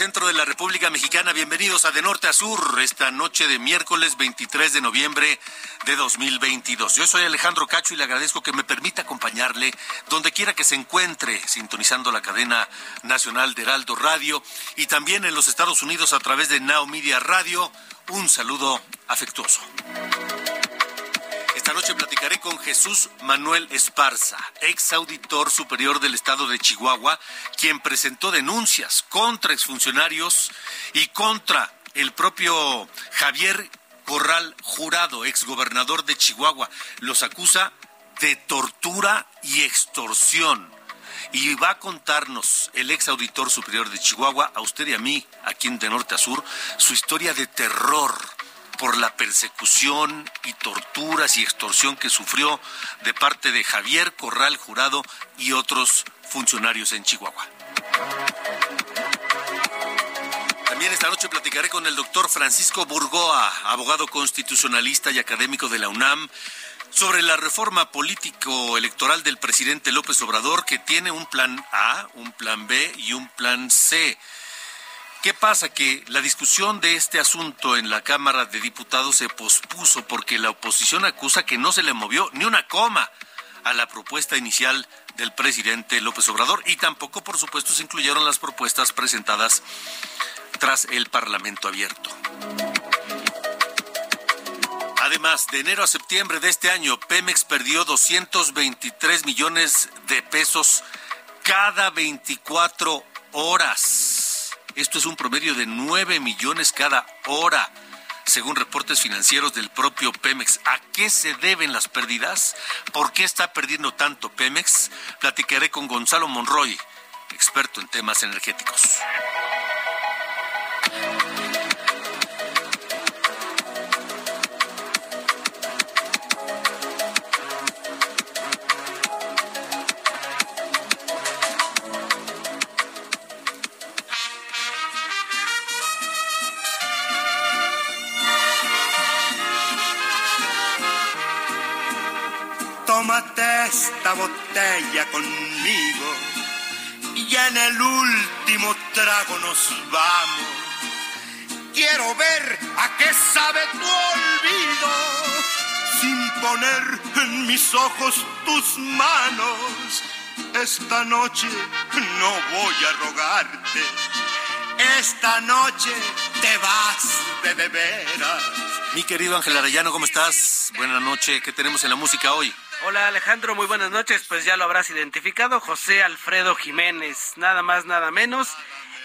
Centro de la República Mexicana. Bienvenidos a De Norte a Sur, esta noche de miércoles 23 de noviembre de 2022. Yo soy Alejandro Cacho y le agradezco que me permita acompañarle donde quiera que se encuentre, sintonizando la cadena nacional de Heraldo Radio y también en los Estados Unidos a través de Now Media Radio. Un saludo afectuoso. Platicaré con Jesús Manuel Esparza, ex auditor superior del estado de Chihuahua, quien presentó denuncias contra exfuncionarios y contra el propio Javier Corral Jurado, ex gobernador de Chihuahua. Los acusa de tortura y extorsión. Y va a contarnos el ex auditor superior de Chihuahua, a usted y a mí, aquí en de norte a sur, su historia de terror por la persecución y torturas y extorsión que sufrió de parte de Javier Corral Jurado y otros funcionarios en Chihuahua. También esta noche platicaré con el doctor Francisco Burgoa, abogado constitucionalista y académico de la UNAM, sobre la reforma político-electoral del presidente López Obrador, que tiene un plan A, un plan B y un plan C. ¿Qué pasa? Que la discusión de este asunto en la Cámara de Diputados se pospuso porque la oposición acusa que no se le movió ni una coma a la propuesta inicial del presidente López Obrador y tampoco, por supuesto, se incluyeron las propuestas presentadas tras el Parlamento abierto. Además, de enero a septiembre de este año, Pemex perdió 223 millones de pesos cada 24 horas. Esto es un promedio de 9 millones cada hora, según reportes financieros del propio Pemex. ¿A qué se deben las pérdidas? ¿Por qué está perdiendo tanto Pemex? Platicaré con Gonzalo Monroy, experto en temas energéticos. Esta botella conmigo y en el último trago nos vamos. Quiero ver a qué sabe tu olvido sin poner en mis ojos tus manos. Esta noche no voy a rogarte, esta noche te vas de de veras. Mi querido Ángel Arellano, ¿cómo estás? Buenas noches, ¿qué tenemos en la música hoy? Hola Alejandro, muy buenas noches. Pues ya lo habrás identificado, José Alfredo Jiménez, nada más, nada menos.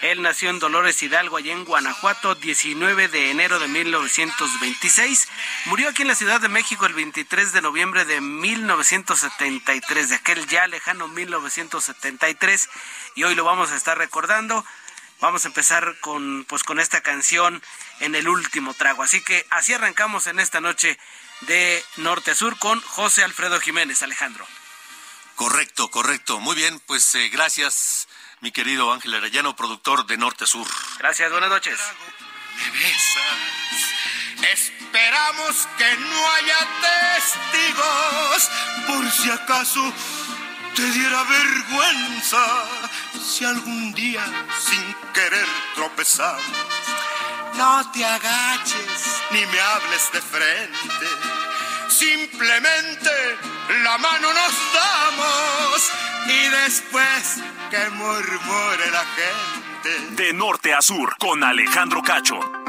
Él nació en Dolores Hidalgo, allá en Guanajuato, 19 de enero de 1926. Murió aquí en la Ciudad de México el 23 de noviembre de 1973, de aquel ya lejano 1973. Y hoy lo vamos a estar recordando. Vamos a empezar con, pues, con esta canción en el último trago. Así que así arrancamos en esta noche de norte a sur con José Alfredo Jiménez, Alejandro. Correcto, correcto. Muy bien, pues eh, gracias, mi querido Ángel Arellano, productor de Norte a Sur. Gracias, buenas noches. Esperamos que no haya testigos por si acaso te diera vergüenza si algún día sin querer tropezamos no te agaches ni me hables de frente. Simplemente la mano nos damos y después que murmure la gente. De norte a sur, con Alejandro Cacho.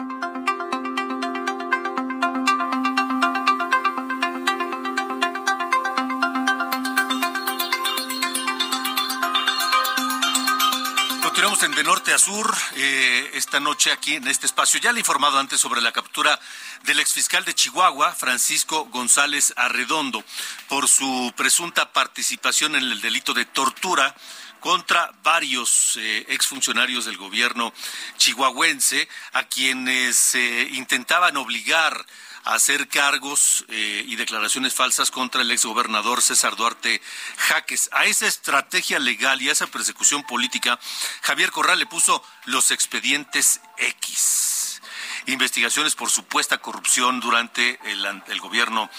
De Norte a Sur eh, esta noche aquí en este espacio. Ya le he informado antes sobre la captura del exfiscal de Chihuahua, Francisco González Arredondo, por su presunta participación en el delito de tortura contra varios eh, exfuncionarios del gobierno chihuahuense a quienes eh, intentaban obligar hacer cargos eh, y declaraciones falsas contra el exgobernador César Duarte Jaques. A esa estrategia legal y a esa persecución política, Javier Corral le puso los expedientes X. Investigaciones por supuesta corrupción durante el, gobierno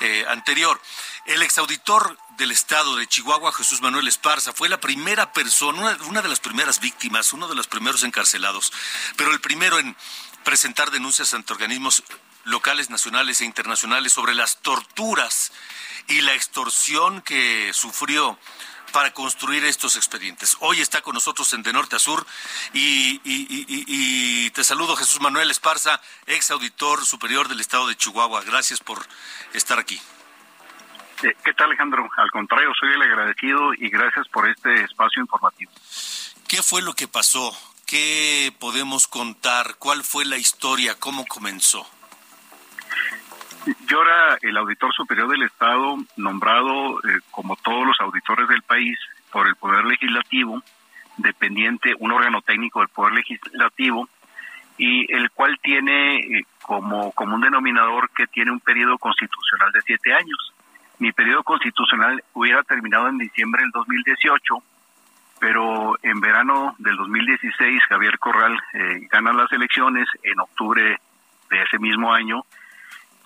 eh, anterior. El exauditor del estado de Chihuahua, Jesús Manuel Esparza, fue la primera persona, una de las primeras víctimas, uno de los primeros encarcelados, pero el primero en presentar denuncias ante organismos locales, nacionales e internacionales sobre las torturas y la extorsión que sufrió para construir estos expedientes. Hoy está con nosotros en De Norte a Sur y, te saludo Jesús Manuel Esparza, ex auditor superior del Estado de Chihuahua. Gracias por estar aquí. Eh, ¿Qué tal Alejandro? Al contrario, soy el agradecido y gracias por este espacio informativo. ¿Qué fue lo que pasó? ¿Qué podemos contar? ¿Cuál fue la historia? ¿Cómo comenzó? Era el auditor superior del Estado, nombrado eh, como todos los auditores del país por el Poder Legislativo, dependiente, un órgano técnico del Poder Legislativo, y el cual tiene eh, como, como un denominador que tiene un periodo constitucional de siete años. Mi periodo constitucional hubiera terminado en diciembre del 2018, pero en verano del 2016 Javier Corral eh, gana las elecciones en octubre de ese mismo año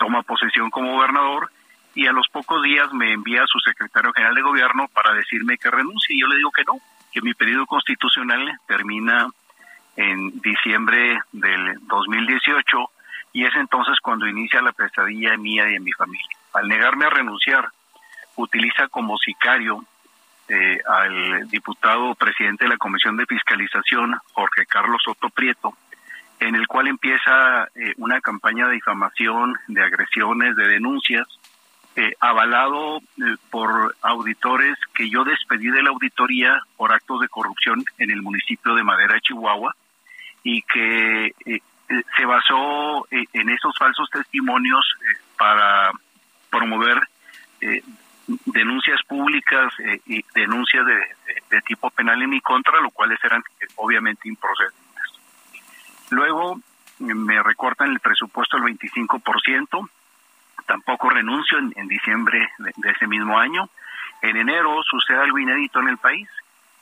toma posesión como gobernador y a los pocos días me envía a su secretario general de gobierno para decirme que renuncie. Y yo le digo que no, que mi periodo constitucional termina en diciembre del 2018 y es entonces cuando inicia la pesadilla mía y de mi familia. Al negarme a renunciar, utiliza como sicario eh, al diputado presidente de la Comisión de Fiscalización, Jorge Carlos Soto Prieto, en el cual empieza eh, una campaña de difamación, de agresiones, de denuncias, eh, avalado eh, por auditores que yo despedí de la auditoría por actos de corrupción en el municipio de Madera, Chihuahua, y que se basó en esos falsos testimonios para promover denuncias públicas y denuncias de, de, tipo penal en mi contra, lo cuales eran obviamente improcedentes. Luego me recortan el presupuesto al 25%, tampoco renuncio en, diciembre de, ese mismo año. En enero sucede algo inédito en el país,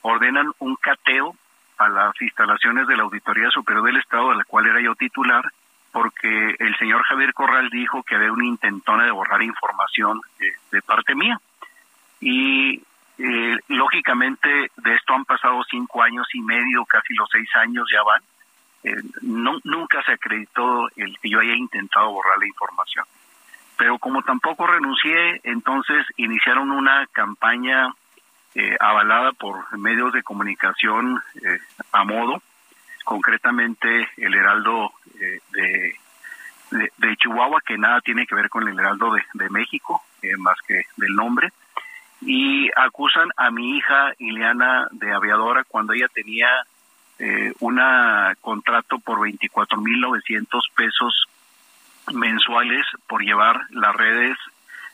ordenan un cateo a las instalaciones de la Auditoría Superior del Estado, de la cual era yo titular, porque el señor Javier Corral dijo que había una intentona de borrar información de, parte mía. Y eh, lógicamente de esto han pasado cinco años y medio, casi los seis años ya van, eh, no, nunca se acreditó el que yo haya intentado borrar la información. Pero como tampoco renuncié, entonces iniciaron una campaña eh, avalada por medios de comunicación eh, a modo, concretamente el Heraldo de, de, Chihuahua, que nada tiene que ver con el Heraldo de, de México, más que del nombre, y acusan a mi hija Ileana de aviadora cuando ella tenía eh, un contrato por 24.900 pesos mensuales por llevar las redes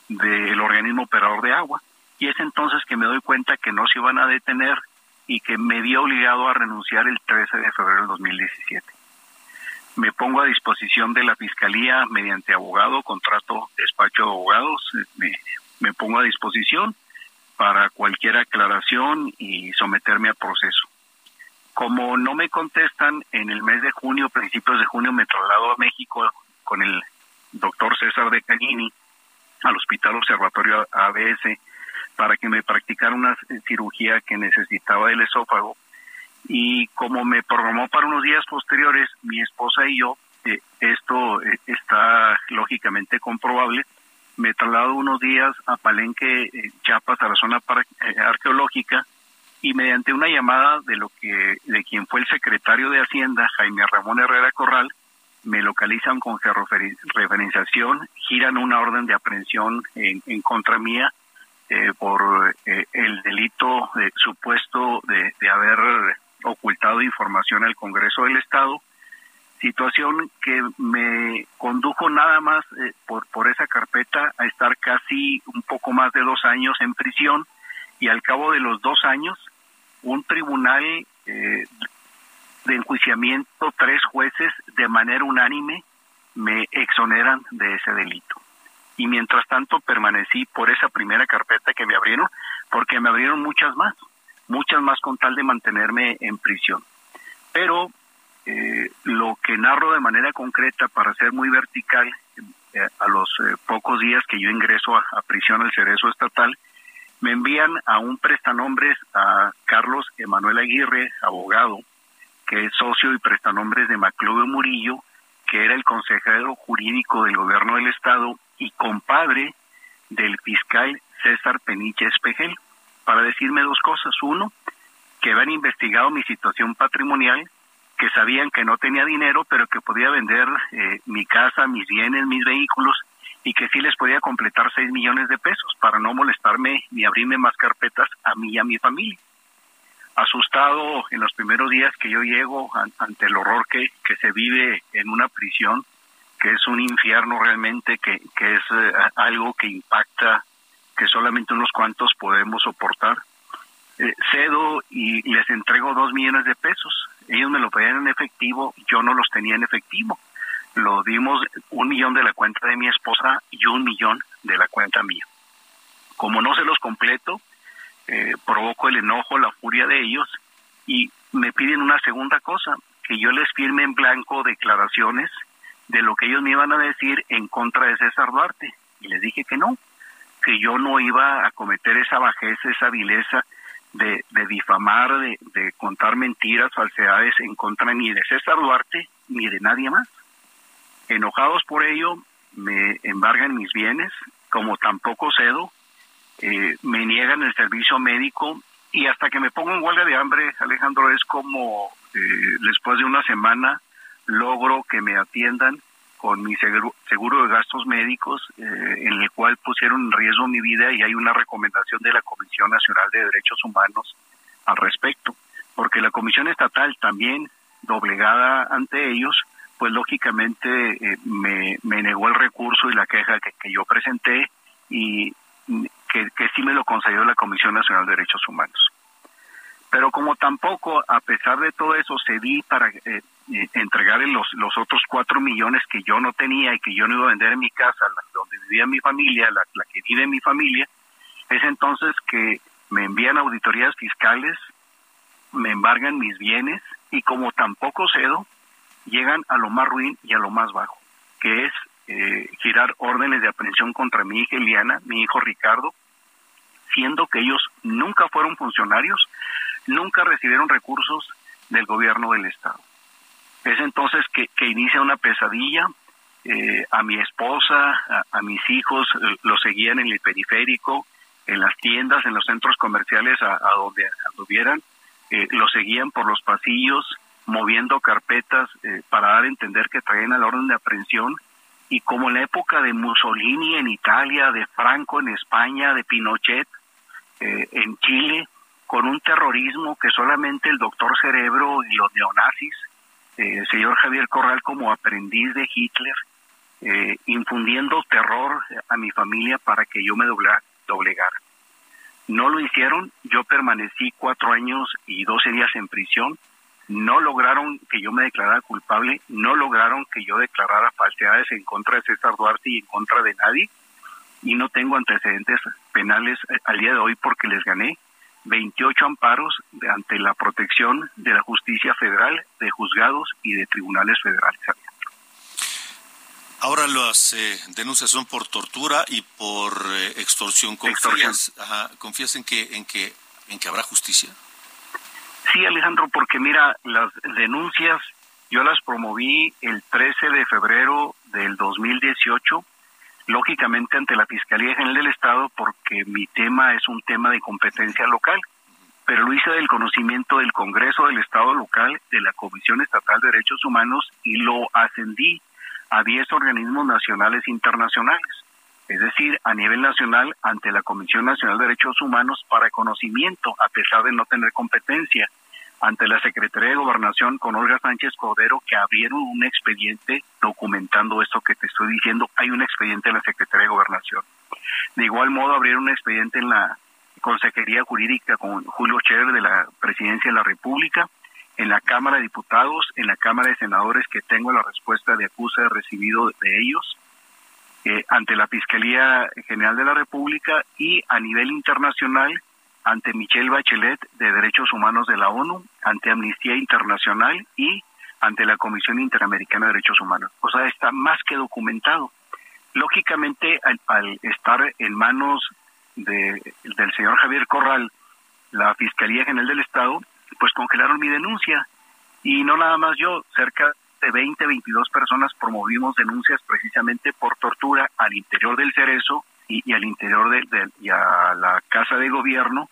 del organismo operador de agua. Y es entonces que me doy cuenta que no se iban a detener y que me vi obligado a renunciar el 13 de febrero del 2017. Me pongo a disposición de la Fiscalía mediante abogado, contrato despacho de abogados, me, me pongo a disposición para cualquier aclaración y someterme a proceso. Como no me contestan, en el mes de junio, principios de junio, me traslado a México con el doctor César de Canini al Hospital Observatorio ABS para que me practicara una cirugía que necesitaba del esófago. Y como me programó para unos días posteriores, mi esposa y yo, eh, esto eh, está lógicamente comprobable, me traslado unos días a Palenque, eh, Chiapas, a la zona arqueológica, y mediante una llamada de lo que de quien fue el secretario de Hacienda Jaime Ramón Herrera Corral me localizan con referenciación, giran una orden de aprehensión en, contra mía eh, por eh, el delito supuesto de, haber ocultado información al Congreso del Estado, situación que me condujo nada más eh, por, por esa carpeta a estar casi un poco más de dos años en prisión y al cabo de los dos años un tribunal eh, de enjuiciamiento, tres jueces de manera unánime me exoneran de ese delito. Y mientras tanto permanecí por esa primera carpeta que me abrieron, porque me abrieron muchas más, muchas más con tal de mantenerme en prisión. Pero eh, lo que narro de manera concreta para ser muy vertical, eh, a los eh, pocos días que yo ingreso a, prisión al cerezo estatal, me envían a un prestanombres a Carlos Emanuel Aguirre, abogado, que es socio y prestanombres de Maclube Murillo, que era el consejero jurídico del gobierno del estado y compadre del fiscal César Peniche Espejel, para decirme dos cosas. Uno, que habían investigado mi situación patrimonial, que sabían que no tenía dinero, pero que podía vender eh, mi casa, mis bienes, mis vehículos, y que sí les podía completar seis millones de pesos para no molestarme ni abrirme más carpetas a mí y a mi familia asustado en los primeros días que yo llego ante el horror que, que se vive en una prisión, que es un infierno realmente, que, que es eh, algo que impacta, que solamente unos cuantos podemos soportar. Eh, cedo y les entrego dos millones de pesos. Ellos me lo pedían en efectivo, yo no los tenía en efectivo. Lo dimos un millón de la cuenta de mi esposa y un millón de la cuenta mía. Como no se los completo, eh, provoco el enojo, la furia de ellos y me piden una segunda cosa, que yo les firme en blanco declaraciones de lo que ellos me iban a decir en contra de César Duarte. Y les dije que no, que yo no iba a cometer esa bajeza, esa vileza de, difamar, de contar mentiras, falsedades en contra ni de César Duarte ni de nadie más. Enojados por ello, me embargan mis bienes, como tampoco cedo, eh, me niegan el servicio médico y hasta que me pongo en huelga de hambre, Alejandro, es como eh, después de una semana logro que me atiendan con mi seguro, de gastos médicos, eh, en el cual pusieron en riesgo mi vida y hay una recomendación de la Comisión Nacional de Derechos Humanos al respecto, porque la Comisión Estatal también, doblegada ante ellos, pues lógicamente me, me negó el recurso y la queja que, yo presenté y que, sí me lo concedió la Comisión Nacional de Derechos Humanos. Pero como tampoco, a pesar de todo eso, cedí para eh, eh, entregarle los, otros cuatro millones que yo no tenía y que yo no iba a vender en mi casa, donde vivía mi familia, la, la que vive mi familia, es entonces que me envían auditorías fiscales, me embargan mis bienes y como tampoco cedo, llegan a lo más ruin y a lo más bajo, que es eh, girar órdenes de aprehensión contra mi hija Eliana, mi hijo Ricardo, siendo que ellos nunca fueron funcionarios, nunca recibieron recursos del gobierno del Estado. Es entonces que, inicia una pesadilla. Eh, a mi esposa, a, mis hijos, eh, los seguían en el periférico, en las tiendas, en los centros comerciales, a, donde anduvieran, eh, los seguían por los pasillos, moviendo carpetas para dar a entender que traían a la orden de aprehensión y como en la época de Mussolini en Italia, de Franco en España, de Pinochet eh, en Chile, con un terrorismo que solamente el doctor Cerebro y los neonazis, eh, el señor Javier Corral como aprendiz de Hitler, eh, infundiendo terror a mi familia para que yo me doblegara. No lo hicieron, yo permanecí cuatro años y doce días en prisión, no lograron que yo me declarara culpable, no lograron que yo declarara falsedades en contra de César Duarte y en contra de nadie, y no tengo antecedentes penales eh, al día de hoy porque les gané 28 amparos ante la protección de la justicia federal, de juzgados y de tribunales federales. Ahora las eh, denuncias son por tortura y por eh, extorsión. ¿Confías, ¿Confías en que en que en que habrá justicia? Sí, Alejandro, porque mira, las denuncias yo las promoví el 13 de febrero del 2018, lógicamente ante la Fiscalía General del Estado, porque mi tema es un tema de competencia local, pero lo hice del conocimiento del Congreso del Estado local, de la Comisión Estatal de Derechos Humanos y lo ascendí a 10 organismos nacionales e internacionales es decir, a nivel nacional ante la Comisión Nacional de Derechos Humanos para conocimiento, a pesar de no tener competencia, ante la Secretaría de Gobernación con Olga Sánchez Cordero que abrieron un expediente documentando esto que te estoy diciendo. Hay un expediente en la Secretaría de Gobernación. De igual modo, abrieron un expediente en la Consejería Jurídica con Julio Scherer de la Presidencia de la República, en la Cámara de Diputados, en la Cámara de Senadores, que tengo la respuesta de acusa recibido de ellos, eh, ante la Fiscalía General de la República y a nivel internacional ante Michelle Bachelet de Derechos Humanos de la ONU, ante Amnistía Internacional y ante la Comisión Interamericana de Derechos Humanos. O sea, está más que documentado. Lógicamente, al, estar en manos de, del señor Javier Corral, la Fiscalía General del Estado, pues congelaron mi denuncia. Y no nada más yo, cerca de 20, 22 personas promovimos denuncias precisamente por tortura al interior del Cerezo y, al interior de, y a la Casa de Gobierno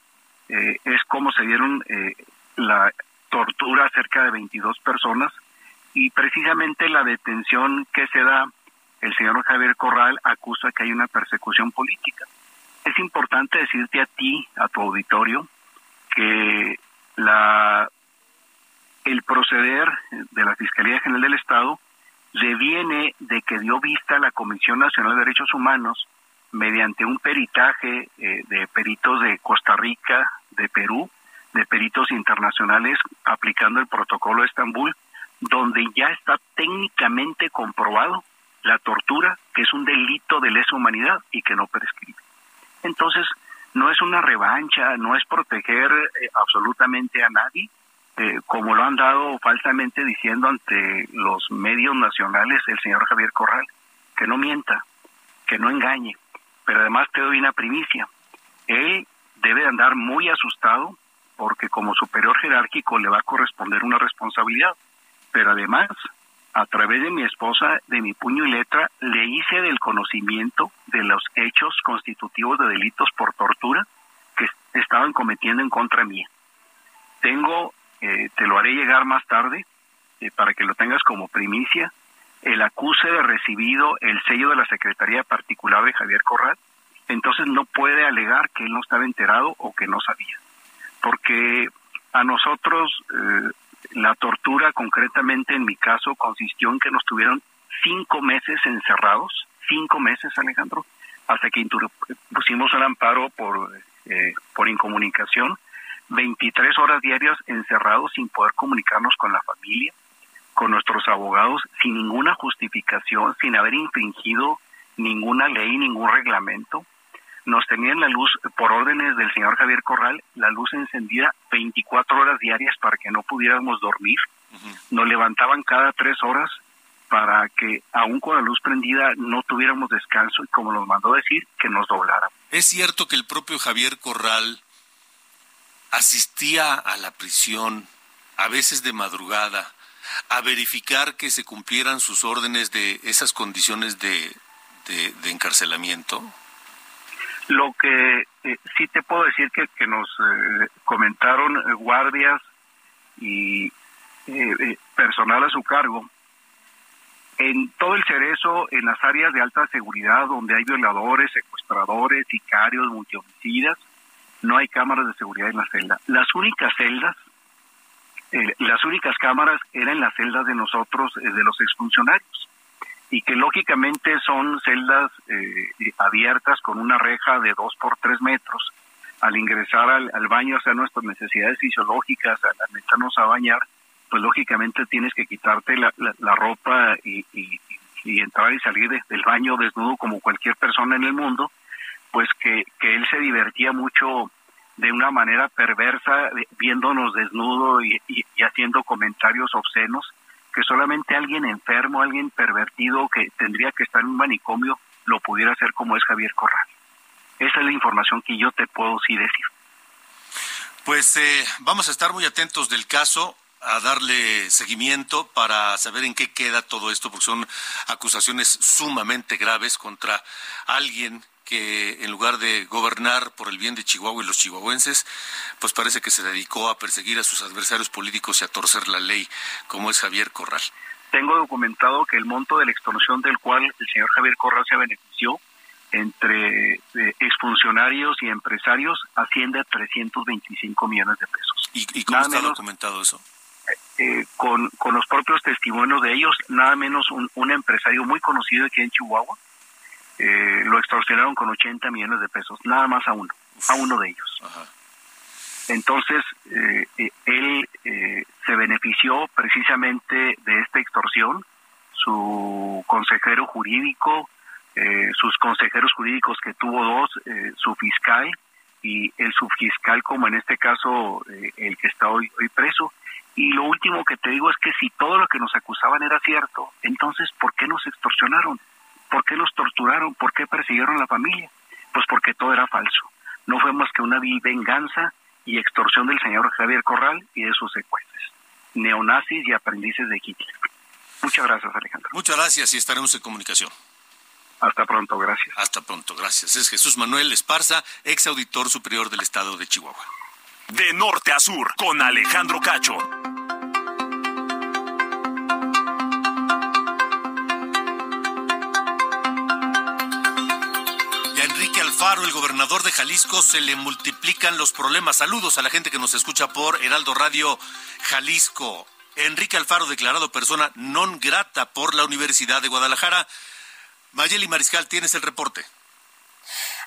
eh, es como se dieron eh, la tortura a cerca de 22 personas y precisamente la detención que se da el señor Javier Corral acusa que hay una persecución política. Es importante decirte a ti, a tu auditorio, que la el proceder de la Fiscalía General del Estado deviene de que dio vista a la Comisión Nacional de Derechos Humanos mediante un peritaje eh, de peritos de Costa Rica, de Perú, de peritos internacionales aplicando el protocolo de Estambul, donde ya está técnicamente comprobado la tortura, que es un delito de lesa humanidad y que no prescribe. Entonces, no es una revancha, no es proteger eh, absolutamente a nadie, eh, como lo han dado falsamente diciendo ante los medios nacionales el señor Javier Corral, que no mienta, que no engañe, pero además te doy una primicia. Él debe andar muy asustado porque como superior jerárquico le va a corresponder una responsabilidad. Pero además, a través de mi esposa, de mi puño y letra, le hice del conocimiento de los hechos constitutivos de delitos por tortura que estaban cometiendo en contra mía. Tengo, eh, te lo haré llegar más tarde eh, para que lo tengas como primicia, el acuse de recibido el sello de la Secretaría Particular de Javier Corral, entonces no puede alegar que él no estaba enterado o que no sabía. Porque a nosotros eh, la tortura concretamente en mi caso consistió en que nos tuvieron cinco meses encerrados, cinco meses Alejandro, hasta que pusimos el amparo por, eh, por incomunicación, 23 horas diarias encerrados sin poder comunicarnos con la familia, con nuestros abogados, sin ninguna justificación, sin haber infringido ninguna ley, ningún reglamento nos tenían la luz, por órdenes del señor Javier Corral, la luz encendida 24 horas diarias para que no pudiéramos dormir. Nos levantaban cada tres horas para que, aún con la luz prendida, no tuviéramos descanso y, como nos mandó decir, que nos doblaran. ¿Es cierto que el propio Javier Corral asistía a la prisión, a veces de madrugada, a verificar que se cumplieran sus órdenes de esas condiciones de, encarcelamiento? Lo que eh, sí te puedo decir que, que nos eh, comentaron eh, guardias y personal a su cargo, en todo el cerezo, en las áreas de alta seguridad donde hay violadores, secuestradores, sicarios, multihomicidas, no hay cámaras de seguridad en la celda. Las únicas celdas, las únicas cámaras eran las celdas de nosotros, de los exfuncionarios y que lógicamente son celdas eh, abiertas con una reja de dos por tres metros. Al ingresar al, baño, o sea, nuestras necesidades fisiológicas, al, meternos a bañar, pues lógicamente tienes que quitarte la, ropa y, entrar y salir del baño desnudo como cualquier persona en el mundo, pues que él se divertía mucho de una manera perversa, viéndonos desnudo y, y haciendo comentarios obscenos que solamente alguien enfermo, alguien pervertido que tendría que estar en un manicomio lo pudiera hacer como es Javier Corral. Esa es la información que yo te puedo sí decir. Pues eh, vamos a estar muy atentos del caso a darle seguimiento para saber en qué queda todo esto, porque son acusaciones sumamente graves contra alguien que en lugar de gobernar por el bien de Chihuahua y los chihuahuenses, pues parece que se dedicó a perseguir a sus adversarios políticos y a torcer la ley, como es Javier Corral. Tengo documentado que el monto de la extorsión del cual el señor Javier Corral se benefició entre eh, exfuncionarios y empresarios asciende a 325 millones de pesos. ¿Y, cómo está documentado eso? Eh, con, con los propios testimonios de ellos, nada menos un, un empresario muy conocido aquí en Chihuahua, eh, lo extorsionaron con 80 millones de pesos, nada más a uno, a uno de ellos. Entonces, eh, él se benefició precisamente de esta extorsión, su consejero jurídico, sus consejeros jurídicos que tuvo dos, su fiscal y el subfiscal como en este caso el que está hoy, hoy preso, y lo último que te digo es que si todo lo que nos acusaban era cierto, entonces ¿por qué nos extorsionaron? ¿Por qué nos torturaron? ¿Por qué persiguieron a la familia? Pues porque todo era falso. No fue más que una vil venganza y extorsión del señor Javier Corral y de sus secuaces, neonazis y aprendices de Hitler. Muchas gracias, Alejandro. Muchas gracias y estaremos en comunicación. Hasta pronto, gracias. Hasta pronto, gracias. Es Jesús Manuel Esparza, ex auditor superior del Estado de Chihuahua. De norte a sur, con Alejandro Cacho. Alfaro, el gobernador de Jalisco, se le multiplican los problemas. Saludos a la gente que nos escucha por Heraldo Radio Jalisco. Enrique Alfaro, declarado persona non grata por la Universidad de Guadalajara. Mayeli Mariscal, tienes el reporte.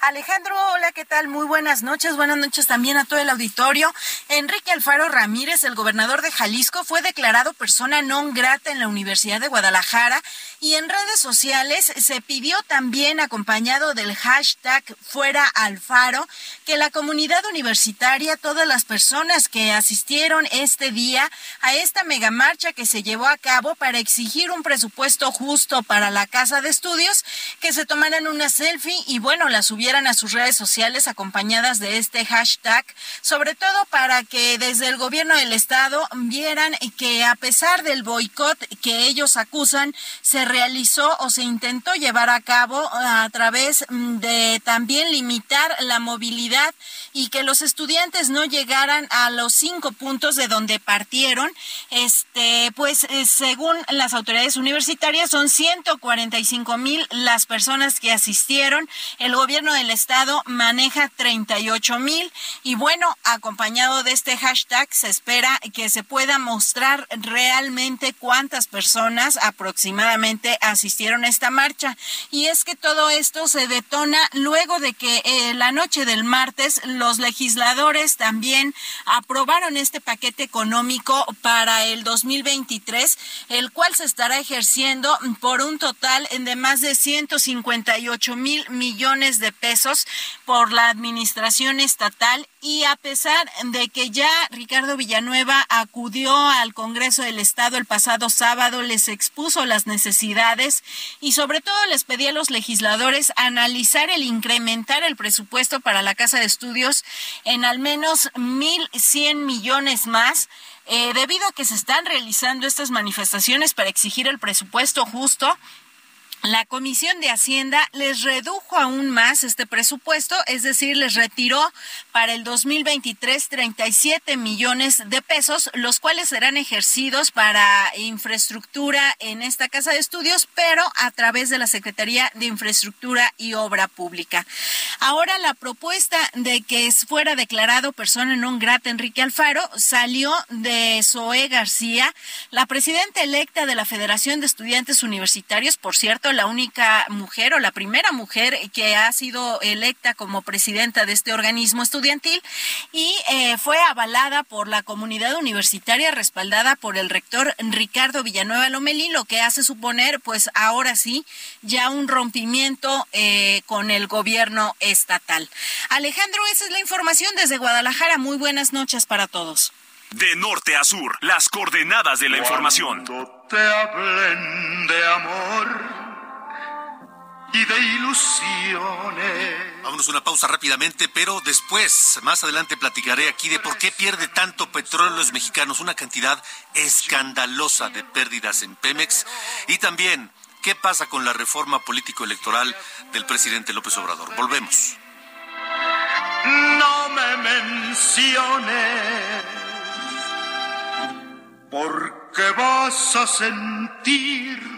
Alejandro, hola, ¿qué tal? Muy buenas noches. Buenas noches también a todo el auditorio. Enrique Alfaro Ramírez, el gobernador de Jalisco, fue declarado persona non grata en la Universidad de Guadalajara y en redes sociales se pidió también, acompañado del hashtag Fuera Alfaro, que la comunidad universitaria, todas las personas que asistieron este día a esta megamarcha que se llevó a cabo para exigir un presupuesto justo para la casa de estudios, que se tomaran una selfie y bueno, la a sus redes sociales acompañadas de este hashtag, sobre todo para que desde el gobierno del estado vieran que a pesar del boicot que ellos acusan, se realizó o se intentó llevar a cabo a través de también limitar la movilidad y que los estudiantes no llegaran a los cinco puntos de donde partieron. Este, pues eh, según las autoridades universitarias son 145 mil las personas que asistieron. El gobierno el Estado maneja 38 mil y bueno, acompañado de este hashtag se espera que se pueda mostrar realmente cuántas personas aproximadamente asistieron a esta marcha. Y es que todo esto se detona luego de que eh, la noche del martes los legisladores también aprobaron este paquete económico para el 2023, el cual se estará ejerciendo por un total de más de 158 mil millones de pesos por la administración estatal. Y a pesar de que ya Ricardo Villanueva acudió al Congreso del Estado el pasado sábado, les expuso las necesidades y sobre todo les pedía a los legisladores analizar el incrementar el presupuesto para la Casa de Estudios en al menos 1.100 millones más. Eh, debido a que se están realizando estas manifestaciones para exigir el presupuesto justo, la Comisión de Hacienda les redujo aún más este presupuesto, es decir, les retiró para el 2023 37 millones de pesos, los cuales serán ejercidos para infraestructura en esta casa de estudios, pero a través de la Secretaría de Infraestructura y Obra Pública. Ahora la propuesta de que fuera declarado persona non grata Enrique Alfaro salió de Zoe García, la presidenta electa de la Federación de Estudiantes Universitarios, por cierto, la única mujer o la primera mujer que ha sido electa como presidenta de este organismo estudiantil y eh, fue avalada por la comunidad universitaria, respaldada por el rector Ricardo Villanueva Lomelí, lo que hace suponer, pues ahora sí, ya un rompimiento eh, con el gobierno estatal. Alejandro, esa es la información desde Guadalajara. Muy buenas noches para todos. De norte a sur, las coordenadas de la información. te hablen de amor y de ilusiones. Vámonos una pausa rápidamente, pero después, más adelante platicaré aquí de por qué pierde tanto petróleo los mexicanos, una cantidad escandalosa de pérdidas en Pemex y también qué pasa con la reforma político-electoral del presidente López Obrador. Volvemos. No me menciones, porque vas a sentir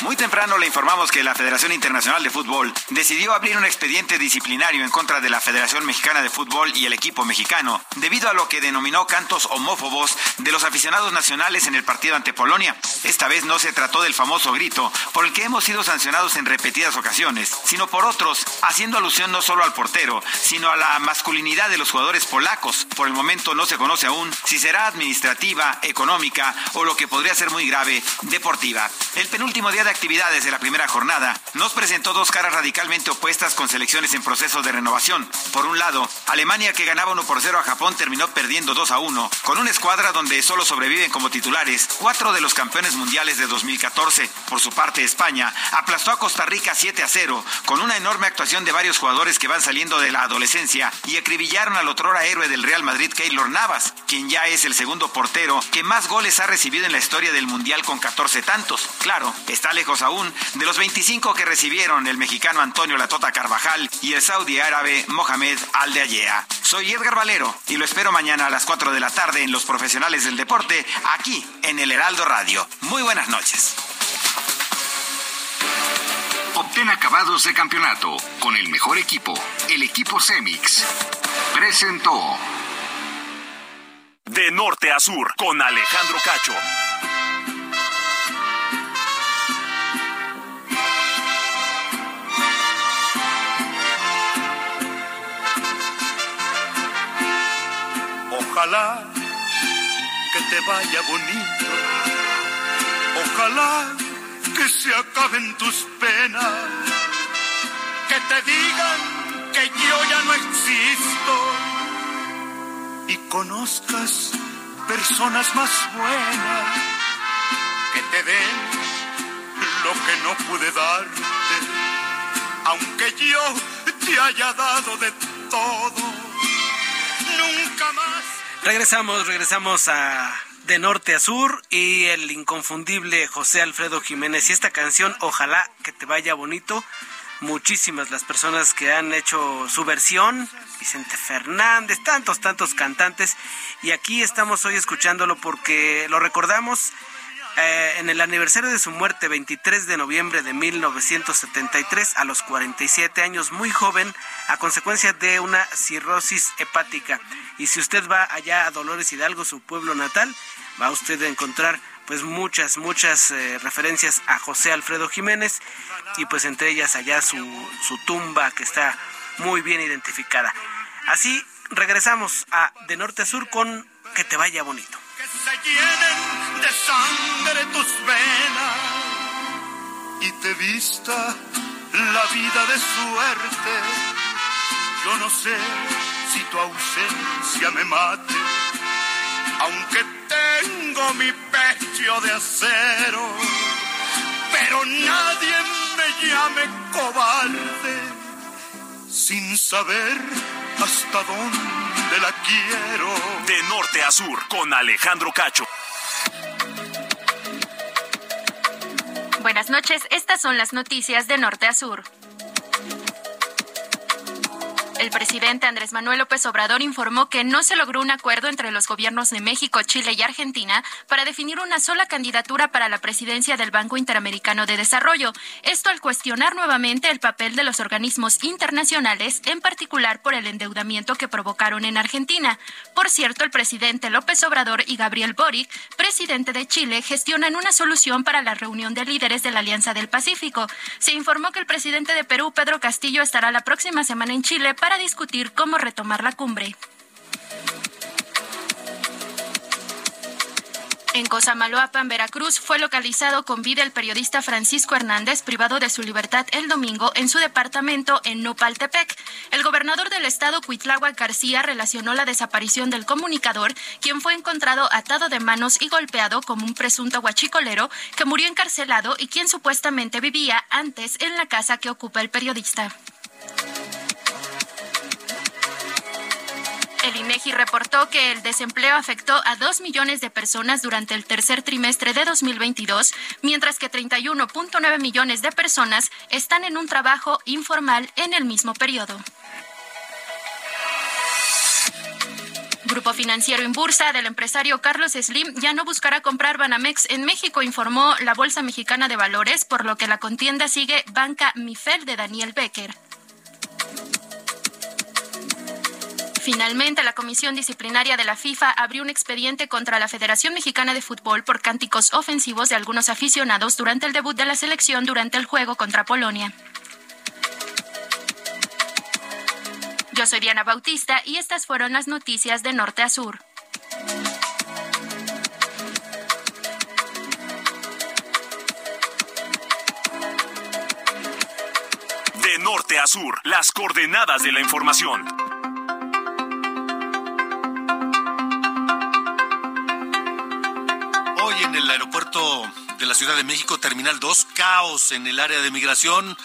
Muy temprano le informamos que la Federación Internacional de Fútbol decidió abrir un expediente disciplinario en contra de la Federación Mexicana de Fútbol y el equipo mexicano, debido a lo que denominó cantos homófobos de los aficionados nacionales en el partido ante Polonia. Esta vez no se trató del famoso grito, por el que hemos sido sancionados en repetidas ocasiones, sino por otros, haciendo alusión no solo al portero, sino a la masculinidad de los jugadores polacos. Por el momento no se conoce aún si será administrativa, económica o lo que podría ser muy grave, deportiva. El penúltimo día de actividades de la primera jornada, nos presentó dos caras radicalmente opuestas con selecciones en proceso de renovación. Por un lado, Alemania que ganaba 1 por 0 a Japón terminó perdiendo 2 a 1, con una escuadra donde solo sobreviven como titulares cuatro de los campeones mundiales de 2014. Por su parte, España aplastó a Costa Rica 7 a 0, con una enorme actuación de varios jugadores que van saliendo de la adolescencia y acribillaron al otrora héroe del Real Madrid, Keylor Navas, quien ya es el segundo portero que más goles ha recibido en la historia del Mundial con 14 tantos. Claro, está lejos aún de los 25 que recibieron el mexicano Antonio Latota Carvajal y el saudí árabe Mohamed Aldeayea. Soy Edgar Valero y lo espero mañana a las 4 de la tarde en Los Profesionales del Deporte, aquí en el Heraldo Radio. Muy buenas noches. Obtén acabados de campeonato con el mejor equipo, el equipo Cemix. Presentó. De norte a sur, con Alejandro Cacho. Ojalá que te vaya bonito. Ojalá que se acaben tus penas. Que te digan que yo ya no existo. Y conozcas personas más buenas que te den lo que no pude darte. Aunque yo te haya dado de todo, nunca más. Regresamos, regresamos a de norte a sur y el inconfundible José Alfredo Jiménez y esta canción Ojalá que te vaya bonito. Muchísimas las personas que han hecho su versión, Vicente Fernández, tantos, tantos cantantes. Y aquí estamos hoy escuchándolo porque lo recordamos eh, en el aniversario de su muerte, 23 de noviembre de 1973, a los 47 años, muy joven, a consecuencia de una cirrosis hepática. Y si usted va allá a Dolores Hidalgo, su pueblo natal, va usted a encontrar pues muchas, muchas eh, referencias a José Alfredo Jiménez y pues entre ellas allá su, su tumba que está muy bien identificada. Así regresamos a De Norte a Sur con Que te vaya bonito. Se llenen de sangre tus venas y te vista la vida de suerte. Yo no sé si tu ausencia me mate, aunque tengo mi pecho de acero, pero nadie me llame cobarde sin saber hasta dónde la quiero. De norte a sur, con Alejandro Cacho. Buenas noches, estas son las noticias de norte a sur. El presidente Andrés Manuel López Obrador informó que no se logró un acuerdo entre los gobiernos de México, Chile y Argentina para definir una sola candidatura para la presidencia del Banco Interamericano de Desarrollo. Esto al cuestionar nuevamente el papel de los organismos internacionales, en particular por el endeudamiento que provocaron en Argentina. Por cierto, el presidente López Obrador y Gabriel Boric, presidente de Chile, gestionan una solución para la reunión de líderes de la Alianza del Pacífico. Se informó que el presidente de Perú, Pedro Castillo, estará la próxima semana en Chile para discutir cómo retomar la cumbre. En Cosamaloapan, Veracruz, fue localizado con vida el periodista Francisco Hernández, privado de su libertad el domingo en su departamento en Nopaltepec. El gobernador del estado, Cuitláhuac García, relacionó la desaparición del comunicador, quien fue encontrado atado de manos y golpeado como un presunto guachicolero que murió encarcelado y quien supuestamente vivía antes en la casa que ocupa el periodista. El INEGI reportó que el desempleo afectó a dos millones de personas durante el tercer trimestre de 2022, mientras que 31.9 millones de personas están en un trabajo informal en el mismo periodo. Grupo Financiero Inbursa del empresario Carlos Slim ya no buscará comprar Banamex en México, informó la Bolsa Mexicana de Valores, por lo que la contienda sigue Banca Mifel de Daniel Becker. Finalmente, la Comisión Disciplinaria de la FIFA abrió un expediente contra la Federación Mexicana de Fútbol por cánticos ofensivos de algunos aficionados durante el debut de la selección durante el juego contra Polonia. Yo soy Diana Bautista y estas fueron las noticias de norte a sur. De norte a sur, las coordenadas de la información. De la Ciudad de México, Terminal 2, caos en el área de migración.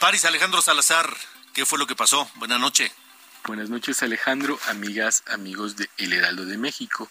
Paris Alejandro Salazar, ¿qué fue lo que pasó? Buenas noches. Buenas noches Alejandro, amigas, amigos de El Heraldo de México.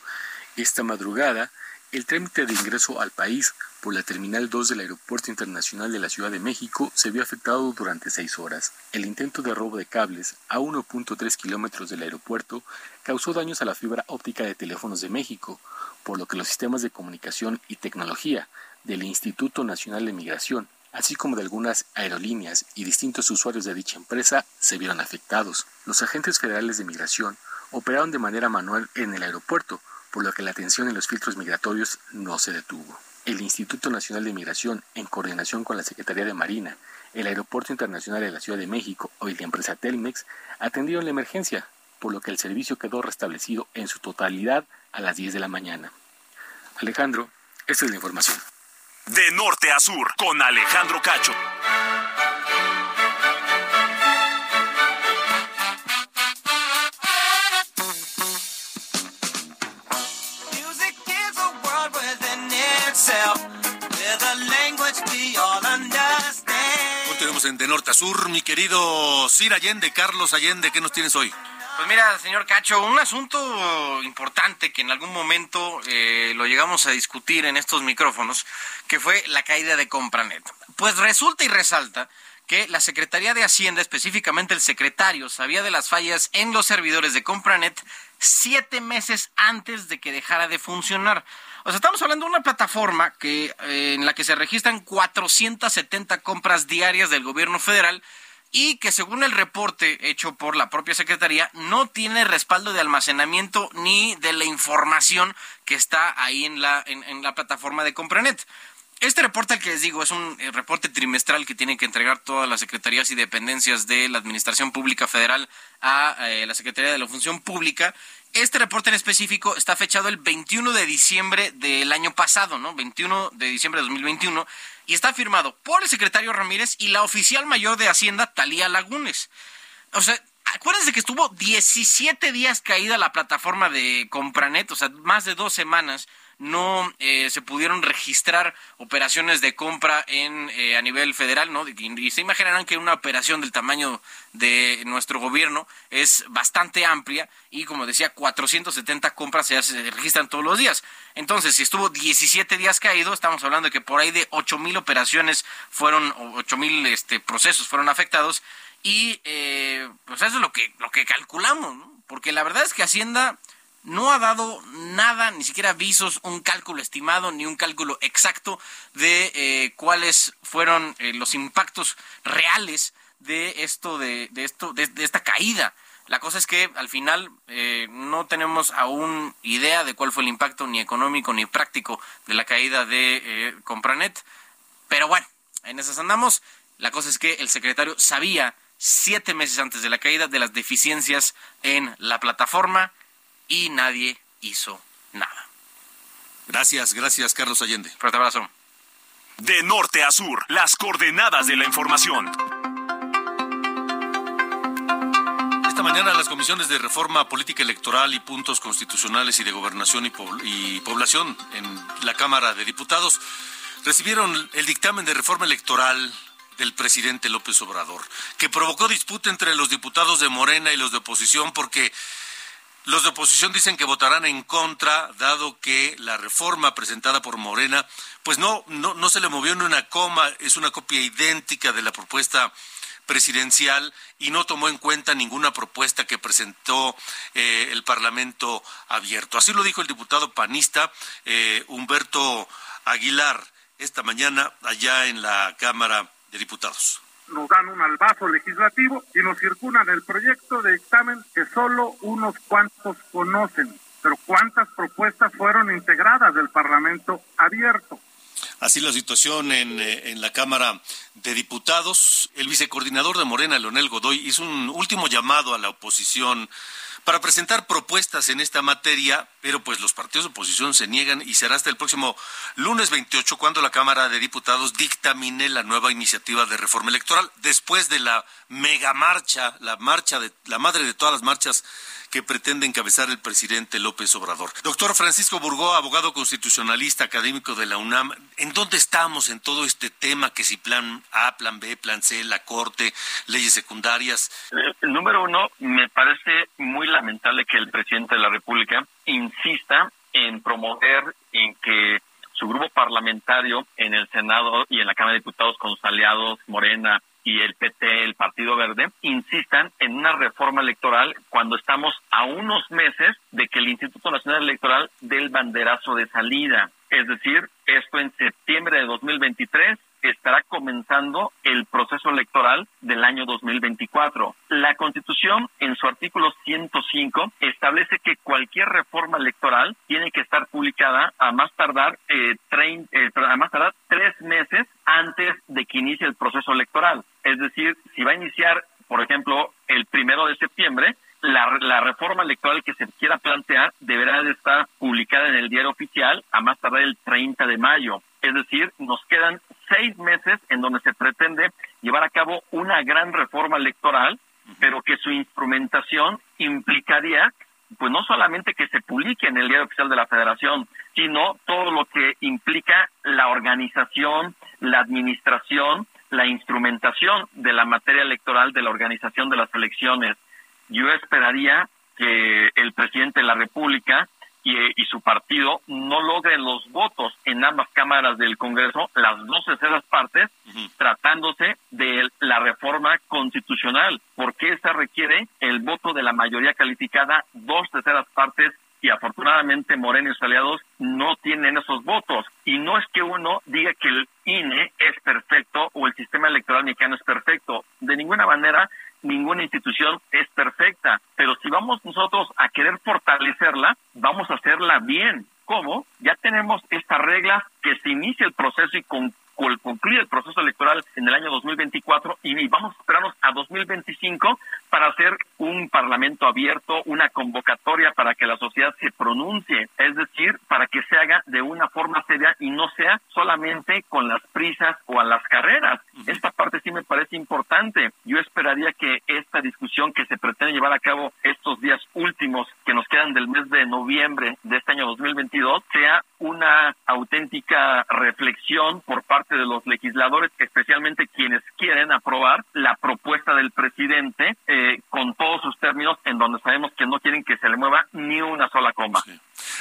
Esta madrugada, el trámite de ingreso al país por la Terminal 2 del Aeropuerto Internacional de la Ciudad de México se vio afectado durante seis horas. El intento de robo de cables a 1.3 kilómetros del aeropuerto causó daños a la fibra óptica de teléfonos de México, por lo que los sistemas de comunicación y tecnología del Instituto Nacional de Migración, así como de algunas aerolíneas y distintos usuarios de dicha empresa, se vieron afectados. Los agentes federales de migración operaron de manera manual en el aeropuerto, por lo que la atención en los filtros migratorios no se detuvo. El Instituto Nacional de Migración, en coordinación con la Secretaría de Marina, el Aeropuerto Internacional de la Ciudad de México y la empresa Telmex, atendieron la emergencia, por lo que el servicio quedó restablecido en su totalidad a las 10 de la mañana. Alejandro, esta es la información. De norte a sur, con Alejandro Cacho. Continuamos en De Norte a Sur, mi querido Sir Allende, Carlos Allende, ¿qué nos tienes hoy? Pues mira, señor Cacho, un asunto importante que en algún momento eh, lo llegamos a discutir en estos micrófonos, que fue la caída de Compranet. Pues resulta y resalta que la Secretaría de Hacienda, específicamente el secretario, sabía de las fallas en los servidores de Compranet siete meses antes de que dejara de funcionar. O sea, estamos hablando de una plataforma que, eh, en la que se registran 470 compras diarias del gobierno federal y que según el reporte hecho por la propia Secretaría no tiene respaldo de almacenamiento ni de la información que está ahí en la, en, la plataforma de Compranet. Este reporte al que les digo es un eh, reporte trimestral que tienen que entregar todas las secretarías y dependencias de la Administración Pública Federal a eh, la Secretaría de la Función Pública este reporte en específico está fechado el 21 de diciembre del año pasado, ¿no? 21 de diciembre de 2021, y está firmado por el secretario Ramírez y la oficial mayor de Hacienda, Talía Lagunes. O sea, acuérdense que estuvo 17 días caída la plataforma de Compranet, o sea, más de dos semanas no eh, se pudieron registrar operaciones de compra en eh, a nivel federal, ¿no? Y, se imaginarán que una operación del tamaño de nuestro gobierno es bastante amplia y como decía, 470 compras se, registran todos los días. Entonces, si estuvo 17 días caído, estamos hablando de que por ahí de 8000 operaciones fueron 8000 este procesos fueron afectados Y eh, pues eso es lo que, lo que calculamos, ¿no? Porque la verdad es que Hacienda no ha dado nada, ni siquiera avisos, un cálculo estimado, ni un cálculo exacto de eh, cuáles fueron eh, los impactos reales de esto, de, esto, de, esta caída. La cosa es que al final eh, no tenemos aún idea de cuál fue el impacto ni económico ni práctico de la caída de Compranet. Pero bueno, en esas andamos. La cosa es que el secretario sabía siete meses antes de la caída de las deficiencias en la plataforma y nadie hizo nada. Gracias, gracias Carlos Allende. Fuerte abrazo. De norte a sur, las coordenadas de la información. Esta mañana las comisiones de reforma política electoral y puntos constitucionales y de gobernación y, y población en la Cámara de Diputados recibieron el dictamen de reforma electoral del presidente López Obrador, que provocó disputa entre los diputados de Morena y los de oposición porque los de oposición dicen que votarán en contra, dado que la reforma presentada por Morena, pues no, no, no se le movió ni una coma, es una copia idéntica de la propuesta presidencial y no tomó en cuenta ninguna propuesta que presentó eh, el Parlamento abierto. Así lo dijo el diputado panista eh, Humberto Aguilar esta mañana allá en la Cámara de Diputados nos dan un albazo legislativo y nos circulan el proyecto de dictamen que solo unos cuantos conocen. Pero ¿cuántas propuestas fueron integradas del Parlamento abierto? Así la situación en, eh, en, la Cámara de Diputados. El vicecoordinador de Morena, Leonel Godoy, hizo un último llamado a la oposición para presentar propuestas en esta materia, pero pues los partidos de oposición se niegan y será hasta el próximo lunes 28 cuando la Cámara de Diputados dictamine la nueva iniciativa de reforma electoral después de la mega marcha, la marcha de la madre de todas las marchas que pretende encabezar el presidente López Obrador. Doctor Francisco Burgó, abogado constitucionalista académico de la UNAM, ¿en dónde estamos en todo este tema que si plan A, plan B, plan C, la Corte, leyes secundarias? Eh, número uno, me parece muy lamentable que el presidente de la República insista en promover en que su grupo parlamentario en el Senado y en la Cámara de Diputados con sus aliados Morena, y el PT, el Partido Verde, insistan en una reforma electoral cuando estamos a unos meses de que el Instituto Nacional Electoral dé el banderazo de salida. Es decir, esto en septiembre de 2023 estará comenzando el proceso electoral del año 2024. La Constitución, en su artículo 105, establece que cualquier reforma electoral tiene que estar publicada a más tardar, eh, eh, tres meses antes de que inicie el proceso electoral. Es decir, si va a iniciar, por ejemplo, el primero de septiembre, la, la, reforma electoral que se quiera plantear deberá de estar publicada en el diario oficial a más tardar el 30 de mayo. Es decir, nos quedan seis meses en donde se pretende llevar a cabo una gran reforma electoral, pero que su instrumentación implicaría pues no solamente que se publique en el diario oficial de la Federación, sino todo lo que implica la organización, la administración, la instrumentación de la materia electoral de la organización de las elecciones. Yo esperaría que el presidente de la República y, su partido no logren los votos en ambas cámaras del Congreso, las dos terceras partes, tratándose de la reforma constitucional, porque esa requiere el voto de la mayoría calificada, dos terceras partes y afortunadamente Moreno y sus aliados no tienen esos votos. Y no es que uno diga que el INE es perfecto o el sistema electoral mexicano es perfecto. De ninguna manera ninguna institución es perfecta, pero si vamos nosotros a querer fortalecerla, vamos a hacerla bien. ¿Cómo? Ya tenemos estas reglas que se inicia el proceso y con concluye el proceso electoral en el año 2024 y vamos a esperarnos a 2025 para hacer un parlamento abierto, una convocatoria para que la sociedad se pronuncie, es decir, para que se haga de una forma seria y no sea solamente con las prisas o a las carreras. Esta parte sí me parece importante. Yo esperaría que esta discusión que se pretende llevar a cabo estos días últimos que nos quedan del mes de noviembre de este año 2022 sea una auténtica reflexión por parte de los legisladores, especialmente quienes quieren aprobar la propuesta del presidente eh, con todos sus términos en donde sabemos que no quieren que se le mueva ni una sola coma.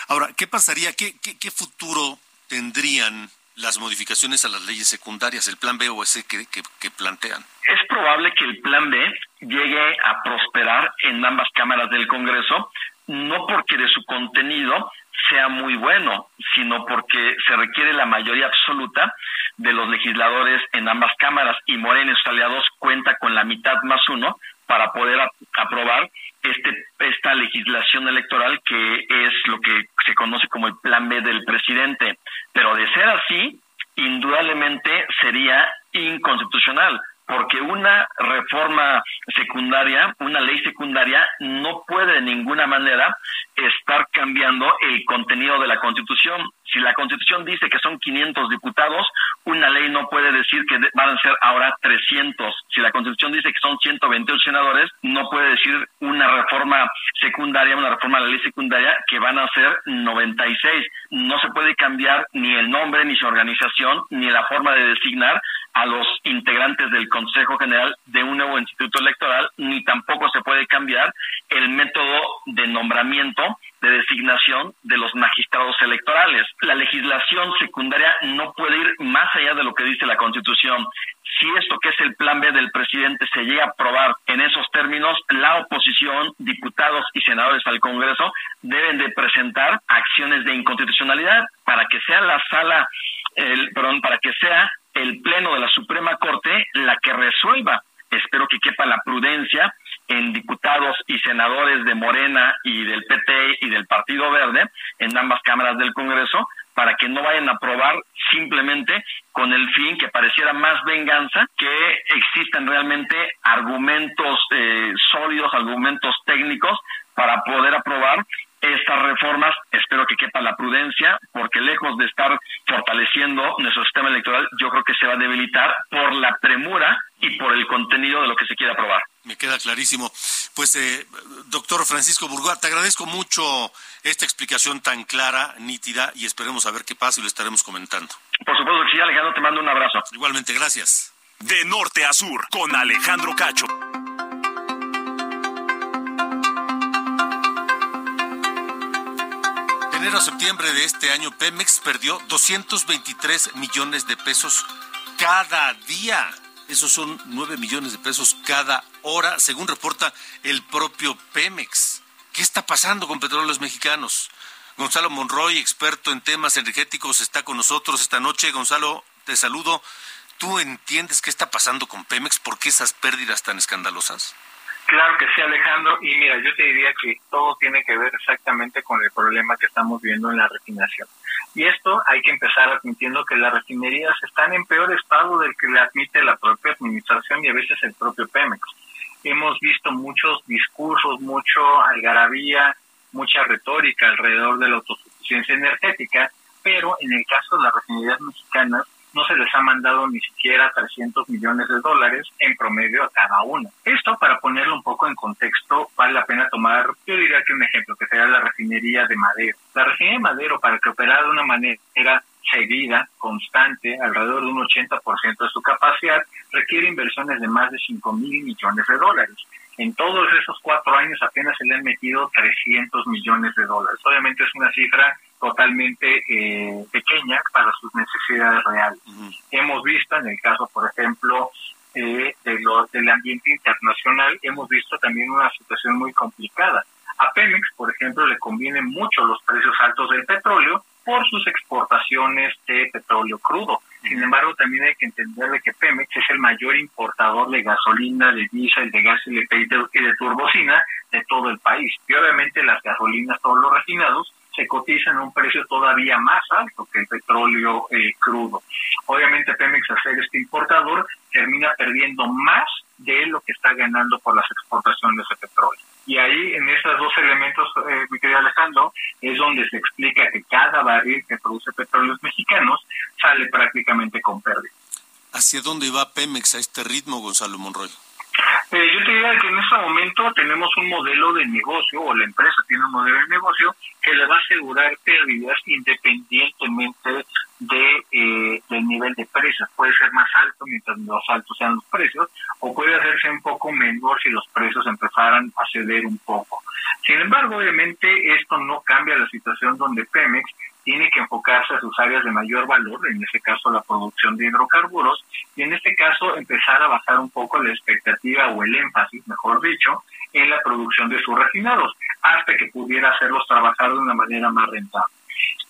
Ahora, ¿qué pasaría? ¿Qué, qué, futuro tendrían las modificaciones a las leyes secundarias, el plan B o ese que, que plantean? Es probable que el plan B llegue a prosperar en ambas cámaras del Congreso, no porque de su contenido sea muy bueno, sino porque se requiere la mayoría absoluta de los legisladores en ambas cámaras y Morena y sus aliados cuenta con la mitad más uno para poder aprobar este, esta legislación electoral que es lo que se conoce como el plan B del presidente. Pero de ser así, indudablemente sería inconstitucional porque una reforma secundaria, una ley secundaria, no puede de ninguna manera estar cambiando el contenido de la Constitución. Si la Constitución dice que son 500 diputados, una ley no puede decir que van a ser ahora 300. Si la Constitución dice que son 128 senadores, no puede decir una reforma secundaria, una reforma de la ley secundaria, que van a ser 96. No se puede cambiar ni el nombre, ni su organización, ni la forma de designar a los integrantes del Consejo General de un nuevo instituto electoral, ni tampoco se puede cambiar el método de nombramiento, de designación de los magistrados electorales. La legislación secundaria no puede ir más allá de lo que dice la Constitución. Si esto que es el plan B del presidente se llega a aprobar en esos términos, la oposición, diputados y senadores al Congreso deben de presentar acciones de inconstitucionalidad para que sea la sala, el, perdón, para que sea el Pleno de la Suprema Corte la que resuelva. Espero que quepa la prudencia en diputados y senadores de Morena y del PT y del Partido Verde en ambas cámaras del Congreso para que no vayan a aprobar simplemente con el fin que pareciera más venganza que existan realmente argumentos eh, sólidos, argumentos técnicos para poder aprobar estas reformas, espero que quepa la prudencia, porque lejos de estar fortaleciendo nuestro sistema electoral, yo creo que se va a debilitar por la premura y por el contenido de lo que se quiere aprobar. Me queda clarísimo. Pues, eh, doctor Francisco Burgoa, te agradezco mucho esta explicación tan clara, nítida, y esperemos a ver qué pasa y lo estaremos comentando. Por supuesto que sí, Alejandro, te mando un abrazo. Igualmente, gracias. De norte a sur, con Alejandro Cacho. enero a septiembre de este año, Pemex perdió 223 millones de pesos cada día. Esos son 9 millones de pesos cada hora, según reporta el propio Pemex. ¿Qué está pasando con petróleos mexicanos? Gonzalo Monroy, experto en temas energéticos, está con nosotros esta noche. Gonzalo, te saludo. ¿Tú entiendes qué está pasando con Pemex? ¿Por qué esas pérdidas tan escandalosas? Claro que sí, Alejandro. Y mira, yo te diría que todo tiene que ver exactamente con el problema que estamos viendo en la refinación. Y esto hay que empezar admitiendo que las refinerías están en peor estado del que le admite la propia administración y a veces el propio Pemex. Hemos visto muchos discursos, mucho algarabía, mucha retórica alrededor de la autosuficiencia energética, pero en el caso de las refinerías mexicanas no se les ha mandado ni siquiera 300 millones de dólares en promedio a cada una. Esto, para ponerlo un poco en contexto, vale la pena tomar, yo diría que un ejemplo, que sería la refinería de Madero. La refinería de Madero, para que operara de una manera seguida, constante, alrededor de un 80% de su capacidad, requiere inversiones de más de 5 mil millones de dólares. En todos esos cuatro años apenas se le han metido 300 millones de dólares. Obviamente es una cifra totalmente eh, pequeña para sus necesidades reales. Hemos visto en el caso, por ejemplo, eh, de lo, del ambiente internacional, hemos visto también una situación muy complicada. A Pemex, por ejemplo, le convienen mucho los precios altos del petróleo por sus exportaciones de petróleo crudo. Sin embargo, también hay que entender que Pemex es el mayor importador de gasolina, de diésel, de gas LP y de, y de turbocina de todo el país. Y obviamente las gasolinas, todos los refinados, se cotizan a un precio todavía más alto que el petróleo eh, crudo. Obviamente Pemex, al ser este importador, termina perdiendo más de lo que está ganando por las exportaciones de petróleo. Y ahí, en esos dos elementos, eh, mi querido Alejandro, es donde se explica que cada barril que produce petróleos mexicanos sale prácticamente con pérdida. ¿Hacia dónde va Pemex a este ritmo, Gonzalo Monroy? Te que en este momento tenemos un modelo de negocio, o la empresa tiene un modelo de negocio, que le va a asegurar pérdidas independientemente de eh, del nivel de precios. Puede ser más alto mientras más altos sean los precios, o puede hacerse un poco menor si los precios empezaran a ceder un poco. Sin embargo, obviamente esto no cambia la situación donde Pemex tiene que enfocarse a sus áreas de mayor valor, en este caso la producción de hidrocarburos, y en este caso empezar a bajar un poco la expectativa o el énfasis, mejor dicho, en la producción de sus refinados, hasta que pudiera hacerlos trabajar de una manera más rentable.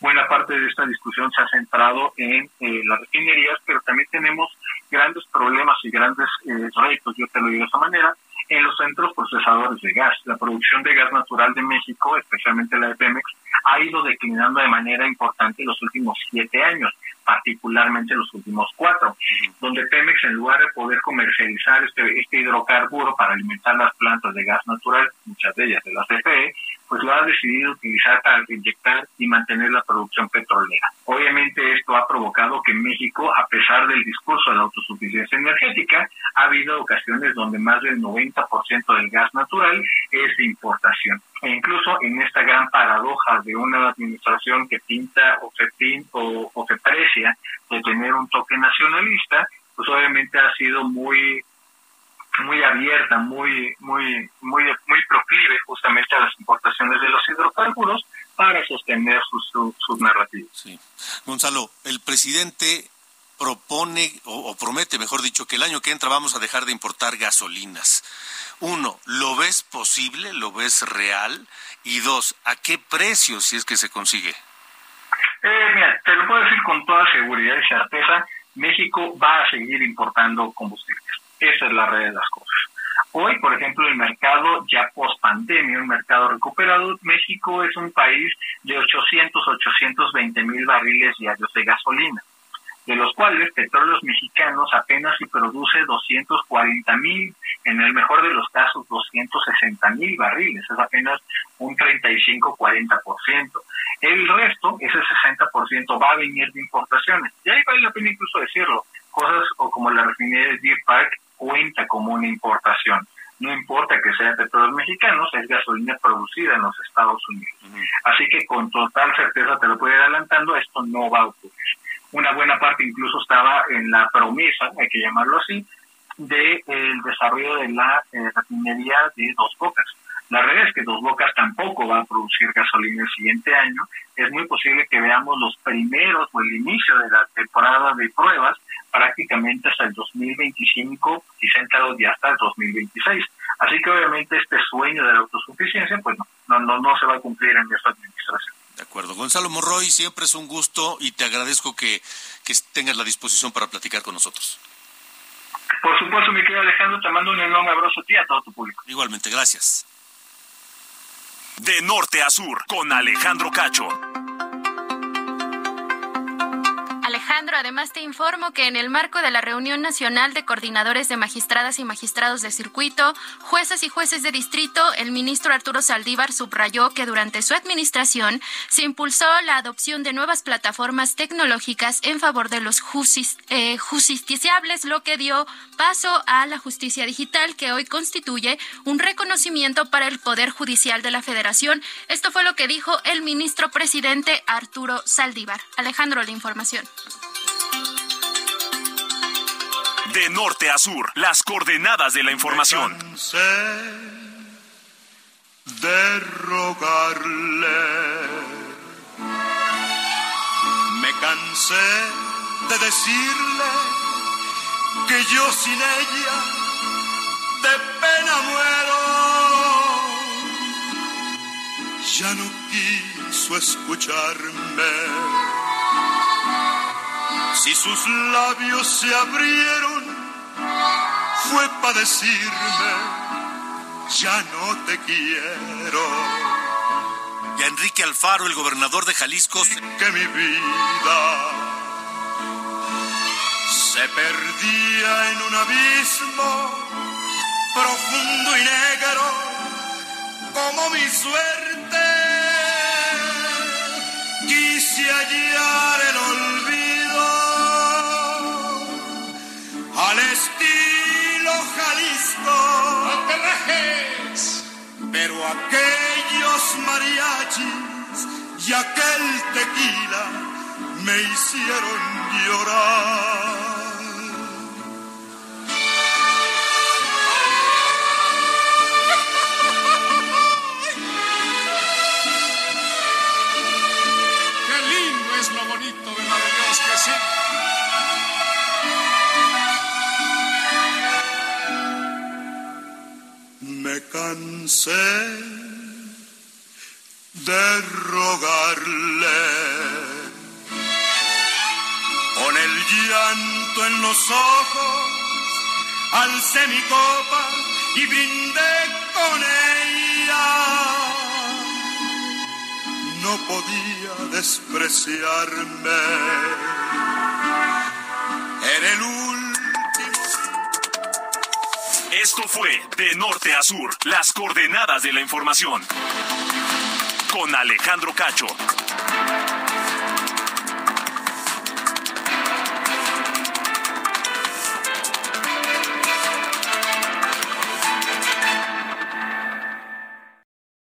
Buena parte de esta discusión se ha centrado en eh, las refinerías, pero también tenemos grandes problemas y grandes eh, retos, yo te lo digo de esa manera, en los centros procesadores de gas. La producción de gas natural de México, especialmente la de Pemex, ha ido declinando de manera importante en los últimos siete años, particularmente los últimos cuatro, donde Pemex, en lugar de poder comercializar este, este hidrocarburo para alimentar las plantas de gas natural, muchas de ellas de la CFE, pues lo ha decidido utilizar para inyectar y mantener la producción petrolera. Obviamente esto ha provocado que México, a pesar del discurso de la autosuficiencia energética, ha habido ocasiones donde más del 90% del gas natural es de importación. E incluso en esta gran paradoja de una administración que pinta o se, pinta, o, se precia de tener un toque nacionalista, pues obviamente ha sido muy muy abierta, muy, muy, muy, muy proclive justamente a las importaciones de los hidrocarburos para sostener sus, sus, narrativas. Sí. Gonzalo, el presidente propone o, promete, mejor dicho, que el año que entra vamos a dejar de importar gasolinas. Uno, ¿lo ves posible? ¿Lo ves real? Y dos, ¿a qué precio si es que se consigue? Eh, mira, te lo puedo decir con toda seguridad y certeza, México va a seguir importando combustibles. Esa es la red de las cosas. Hoy, por ejemplo, el mercado ya post pandemia, un mercado recuperado, México es un país de 800, 820 mil barriles diarios de gasolina, de los cuales petróleos mexicanos apenas si produce 240 mil, en el mejor de los casos 260 mil barriles, es apenas un 35-40%. El resto, ese 60%, va a venir de importaciones. Y ahí vale la pena incluso decirlo, cosas o como la refinería de Deer Park cuenta como una importación. No importa que sea petróleos mexicanos, es gasolina producida en los Estados Unidos. Así que con total certeza te lo puedo ir adelantando, esto no va a ocurrir. Una buena parte incluso estaba en la promesa, hay que llamarlo así, del de, desarrollo de la eh, refinería de Dos Bocas. La realidad es que Dos Bocas tampoco va a producir gasolina el siguiente año. Es muy posible que veamos los primeros o el inicio de la temporada de pruebas prácticamente hasta el 2025, quizá entrado ya hasta el 2026. Así que obviamente este sueño de la autosuficiencia, pues no, no, no, se va a cumplir en esta administración. De acuerdo. Gonzalo Morroy, siempre es un gusto y te agradezco que, que tengas la disposición para platicar con nosotros. Por supuesto, mi querido Alejandro, te mando un enorme abrazo a ti y a todo tu público. Igualmente, gracias. De norte a sur, con Alejandro Cacho. Alejandro, además te informo que en el marco de la reunión nacional de coordinadores de magistradas y magistrados de circuito, jueces y jueces de distrito, el ministro Arturo Saldívar subrayó que durante su administración se impulsó la adopción de nuevas plataformas tecnológicas en favor de los eh, justiciables, lo que dio paso a la justicia digital que hoy constituye un reconocimiento para el Poder Judicial de la Federación. Esto fue lo que dijo el ministro presidente Arturo Saldívar. Alejandro, la información. De norte a sur, las coordenadas de la información. Me de rogarle. Me cansé de decirle que yo sin ella de pena muero. Ya no quiso escucharme. Si sus labios se abrieron, fue para decirme, ya no te quiero. Y a Enrique Alfaro, el gobernador de Jalisco, que mi vida se perdía en un abismo profundo y negro como mi suerte. Quise hallar el olvido Pero aquellos mariachis y aquel tequila me hicieron llorar. Me cansé de rogarle con el llanto en los ojos, alcé mi copa y brindé con ella. No podía despreciarme en el último. Esto fue De Norte a Sur, las coordenadas de la información. Con Alejandro Cacho.